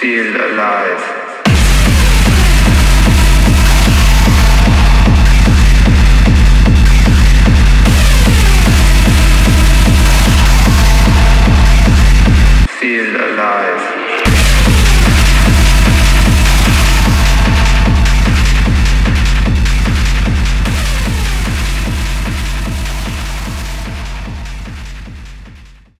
feel alive. Feel alive.